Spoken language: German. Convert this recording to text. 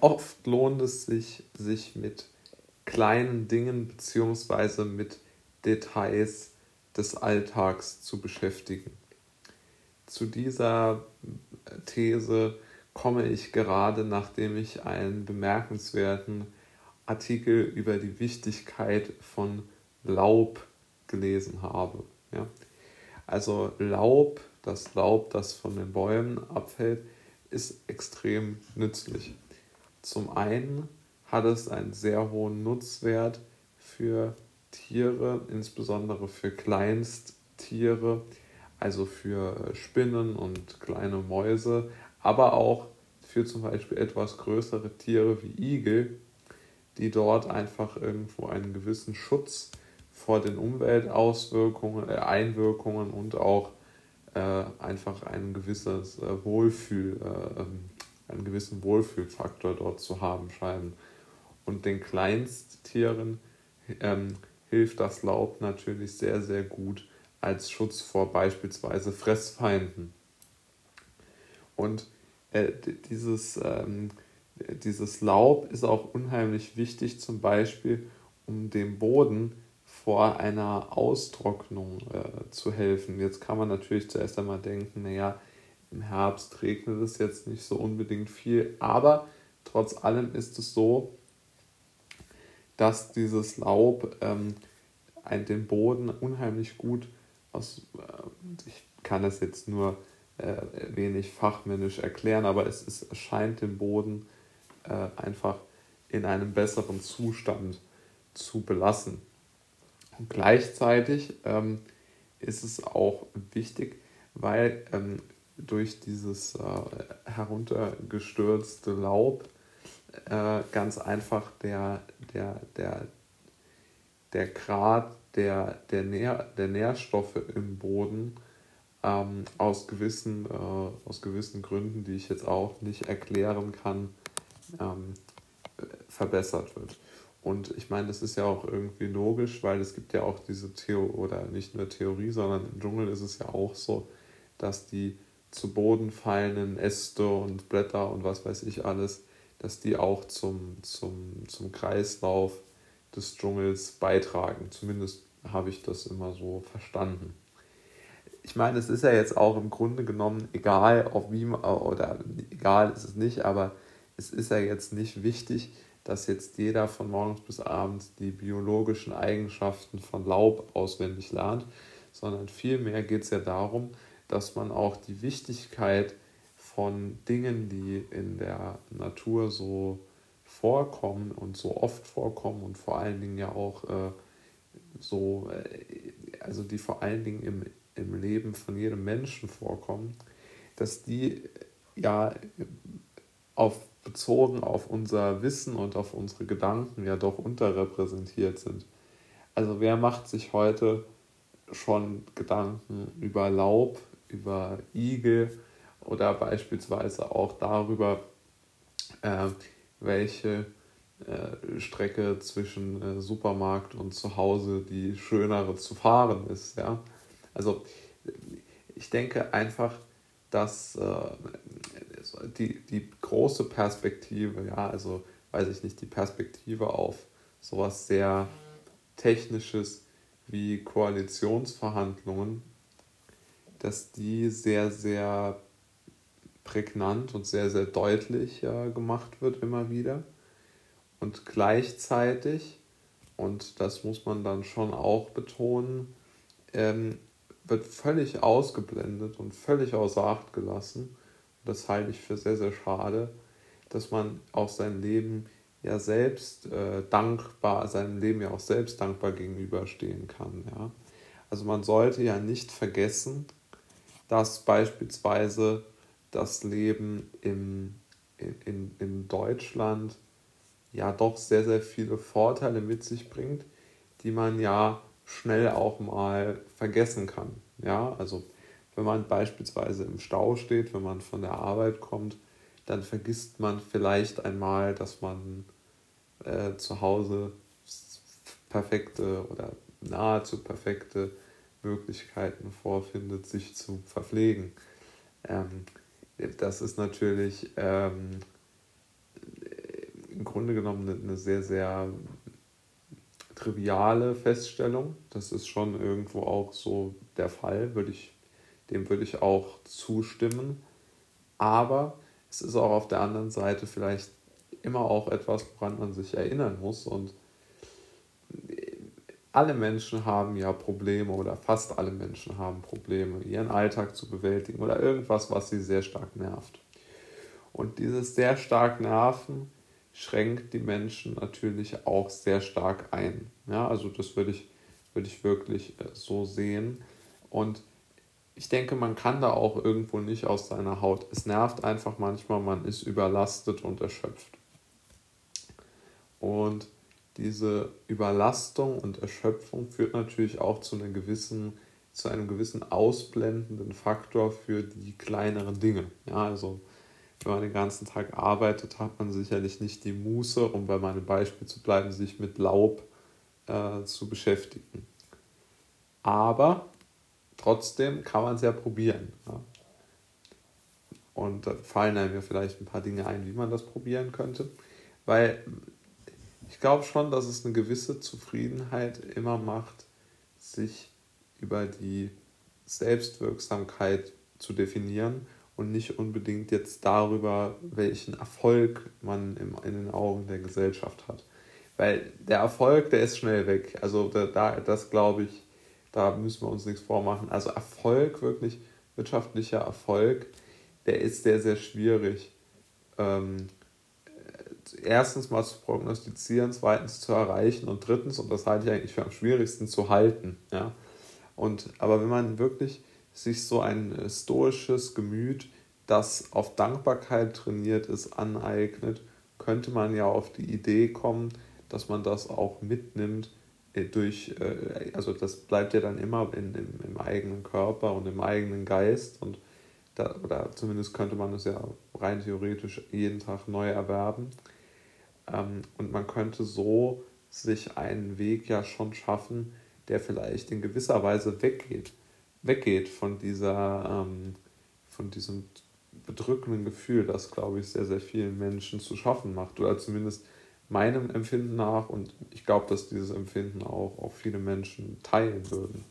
oft lohnt es sich, sich mit kleinen Dingen bzw. mit Details des Alltags zu beschäftigen. Zu dieser These komme ich gerade, nachdem ich einen bemerkenswerten Artikel über die Wichtigkeit von Laub gelesen habe. Ja? Also Laub, das Laub, das von den Bäumen abfällt, ist extrem nützlich. Zum einen hat es einen sehr hohen Nutzwert für Tiere, insbesondere für Kleinsttiere, also für Spinnen und kleine Mäuse, aber auch für zum Beispiel etwas größere Tiere wie Igel, die dort einfach irgendwo einen gewissen Schutz vor den Umweltauswirkungen, äh, Einwirkungen und auch äh, einfach ein gewisses äh, Wohlfühl, äh, ähm, einen gewissen Wohlfühlfaktor dort zu haben scheinen. Und den Kleinsttieren ähm, hilft das Laub natürlich sehr, sehr gut als Schutz vor beispielsweise Fressfeinden. Und äh, dieses, ähm, dieses Laub ist auch unheimlich wichtig, zum Beispiel, um dem Boden vor einer Austrocknung äh, zu helfen. Jetzt kann man natürlich zuerst einmal denken, naja, im Herbst regnet es jetzt nicht so unbedingt viel, aber trotz allem ist es so, dass dieses Laub ähm, den Boden unheimlich gut aus, äh, ich kann es jetzt nur äh, wenig fachmännisch erklären, aber es, es scheint den Boden äh, einfach in einem besseren Zustand zu belassen. Und gleichzeitig ähm, ist es auch wichtig, weil ähm, durch dieses äh, heruntergestürzte Laub äh, ganz einfach der, der, der, der Grad der, der, Nähr, der Nährstoffe im Boden ähm, aus, gewissen, äh, aus gewissen Gründen, die ich jetzt auch nicht erklären kann, ähm, verbessert wird. Und ich meine, das ist ja auch irgendwie logisch, weil es gibt ja auch diese Theorie, oder nicht nur Theorie, sondern im Dschungel ist es ja auch so, dass die zu Boden fallenden Äste und Blätter und was weiß ich alles, dass die auch zum, zum, zum Kreislauf des Dschungels beitragen. Zumindest habe ich das immer so verstanden. Ich meine, es ist ja jetzt auch im Grunde genommen egal, auf wie oder egal ist es nicht, aber es ist ja jetzt nicht wichtig, dass jetzt jeder von morgens bis abends die biologischen Eigenschaften von Laub auswendig lernt, sondern vielmehr geht es ja darum, dass man auch die Wichtigkeit von Dingen, die in der Natur so vorkommen und so oft vorkommen und vor allen Dingen ja auch äh, so, äh, also die vor allen Dingen im, im Leben von jedem Menschen vorkommen, dass die ja auf, bezogen auf unser Wissen und auf unsere Gedanken ja doch unterrepräsentiert sind. Also wer macht sich heute schon Gedanken über Laub, über Igel oder beispielsweise auch darüber, äh, welche äh, Strecke zwischen äh, Supermarkt und zu Hause die schönere zu fahren ist. Ja? Also ich denke einfach, dass äh, die, die große Perspektive, ja, also weiß ich nicht, die Perspektive auf sowas sehr Technisches wie Koalitionsverhandlungen, dass die sehr, sehr prägnant und sehr, sehr deutlich äh, gemacht wird immer wieder. Und gleichzeitig, und das muss man dann schon auch betonen, ähm, wird völlig ausgeblendet und völlig außer Acht gelassen. das halte ich für sehr, sehr schade, dass man auch sein Leben ja selbst äh, dankbar, seinem Leben ja auch selbst dankbar gegenüberstehen kann. Ja? Also man sollte ja nicht vergessen, dass beispielsweise das Leben in, in, in Deutschland ja doch sehr, sehr viele Vorteile mit sich bringt, die man ja schnell auch mal vergessen kann. Ja, also wenn man beispielsweise im Stau steht, wenn man von der Arbeit kommt, dann vergisst man vielleicht einmal, dass man äh, zu Hause perfekte oder nahezu perfekte Möglichkeiten vorfindet, sich zu verpflegen. Ähm, das ist natürlich ähm, im Grunde genommen eine, sehr, sehr triviale Feststellung. Das ist schon irgendwo auch so der Fall, würde ich, dem würde ich auch zustimmen. Aber es ist auch auf der anderen Seite vielleicht immer auch etwas, woran man sich erinnern muss. Und alle Menschen haben ja Probleme oder fast alle Menschen haben Probleme, ihren Alltag zu bewältigen oder irgendwas, was sie sehr stark nervt. Und dieses sehr stark Nerven schränkt die Menschen natürlich auch sehr stark ein. Ja, also das würde ich, würde ich wirklich äh, so sehen. Und ich denke, man kann da auch irgendwo nicht aus seiner Haut. Es nervt einfach manchmal, man ist überlastet und erschöpft. Und diese Überlastung und Erschöpfung führt natürlich auch zu, einer gewissen, zu einem gewissen ausblendenden Faktor für die kleineren Dinge. Ja, also wenn man den ganzen Tag arbeitet, hat man sicherlich nicht die Muße, um bei meinem Beispiel zu bleiben, sich mit Laub äh, zu beschäftigen. Aber trotzdem kann man es ja probieren. Ja. Und da fallen einem ja vielleicht ein paar Dinge ein, wie man das probieren könnte. Weil ich glaube schon, dass es eine gewisse Zufriedenheit immer macht, sich über die Selbstwirksamkeit zu definieren und nicht unbedingt jetzt darüber, welchen Erfolg man im, in den Augen der Gesellschaft hat. Weil der Erfolg, der ist schnell weg. Also da, da das glaube ich, da müssen wir uns nichts vormachen. Also Erfolg, wirklich wirtschaftlicher Erfolg, der ist sehr, sehr schwierig. Ähm, erstens mal zu prognostizieren, zweitens zu erreichen und drittens, und das halte ich eigentlich für am schwierigsten, zu halten. Ja? Und, aber wenn man wirklich sich so ein äh, stoisches Gemüt, das auf Dankbarkeit trainiert ist, aneignet, könnte man ja auf die Idee kommen, dass man das auch mitnimmt äh, durch, äh, also das bleibt ja dann immer in, im, im eigenen Körper und im eigenen Geist und da, oder zumindest könnte man es ja rein theoretisch jeden Tag neu erwerben. Ähm, und man könnte so sich einen Weg ja schon schaffen, der vielleicht in gewisser Weise weggeht weggeht von dieser, ähm, von diesem bedrückenden Gefühl, das, glaube ich, sehr, sehr vielen Menschen zu schaffen macht. Oder zumindest meinem Empfinden nach. Und ich glaube, dass dieses Empfinden auch, auch viele Menschen teilen würden.